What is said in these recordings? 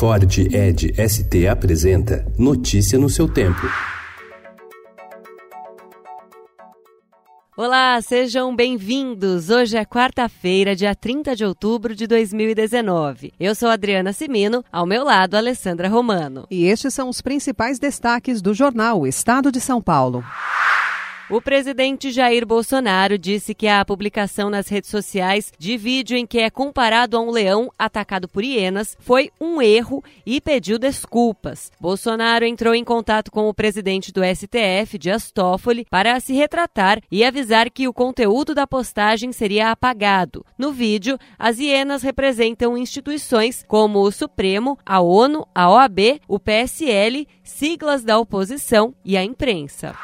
Ford Ed ST apresenta Notícia no seu tempo. Olá, sejam bem-vindos. Hoje é quarta-feira, dia 30 de outubro de 2019. Eu sou Adriana Simino, ao meu lado, Alessandra Romano. E estes são os principais destaques do jornal Estado de São Paulo. O presidente Jair Bolsonaro disse que a publicação nas redes sociais de vídeo em que é comparado a um leão atacado por hienas foi um erro e pediu desculpas. Bolsonaro entrou em contato com o presidente do STF, Dias Toffoli, para se retratar e avisar que o conteúdo da postagem seria apagado. No vídeo, as hienas representam instituições como o Supremo, a ONU, a OAB, o PSL, siglas da oposição e a imprensa.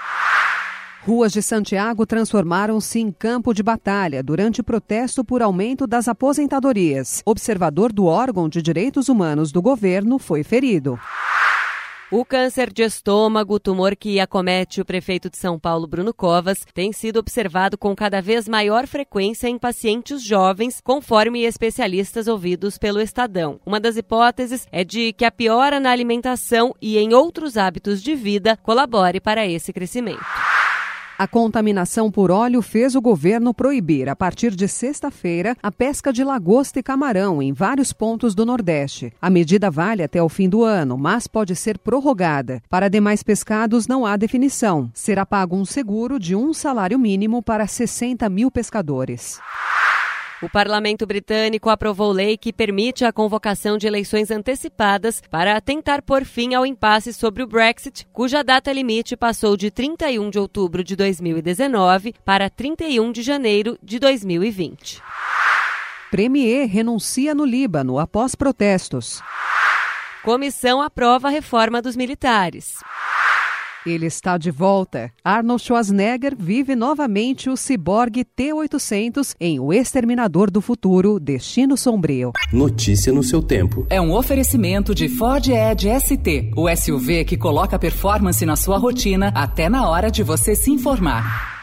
Ruas de Santiago transformaram-se em campo de batalha durante protesto por aumento das aposentadorias. Observador do órgão de direitos humanos do governo foi ferido. O câncer de estômago, tumor que acomete o prefeito de São Paulo, Bruno Covas, tem sido observado com cada vez maior frequência em pacientes jovens, conforme especialistas ouvidos pelo Estadão. Uma das hipóteses é de que a piora na alimentação e em outros hábitos de vida colabore para esse crescimento. A contaminação por óleo fez o governo proibir, a partir de sexta-feira, a pesca de lagosta e camarão em vários pontos do Nordeste. A medida vale até o fim do ano, mas pode ser prorrogada. Para demais pescados, não há definição. Será pago um seguro de um salário mínimo para 60 mil pescadores. O parlamento britânico aprovou lei que permite a convocação de eleições antecipadas para tentar pôr fim ao impasse sobre o Brexit, cuja data limite passou de 31 de outubro de 2019 para 31 de janeiro de 2020. Premier renuncia no Líbano após protestos. Comissão aprova a reforma dos militares. Ele está de volta. Arnold Schwarzenegger vive novamente o ciborgue T-800 em O Exterminador do Futuro Destino Sombrio. Notícia no seu tempo. É um oferecimento de Ford Edge ST, o SUV que coloca performance na sua rotina até na hora de você se informar.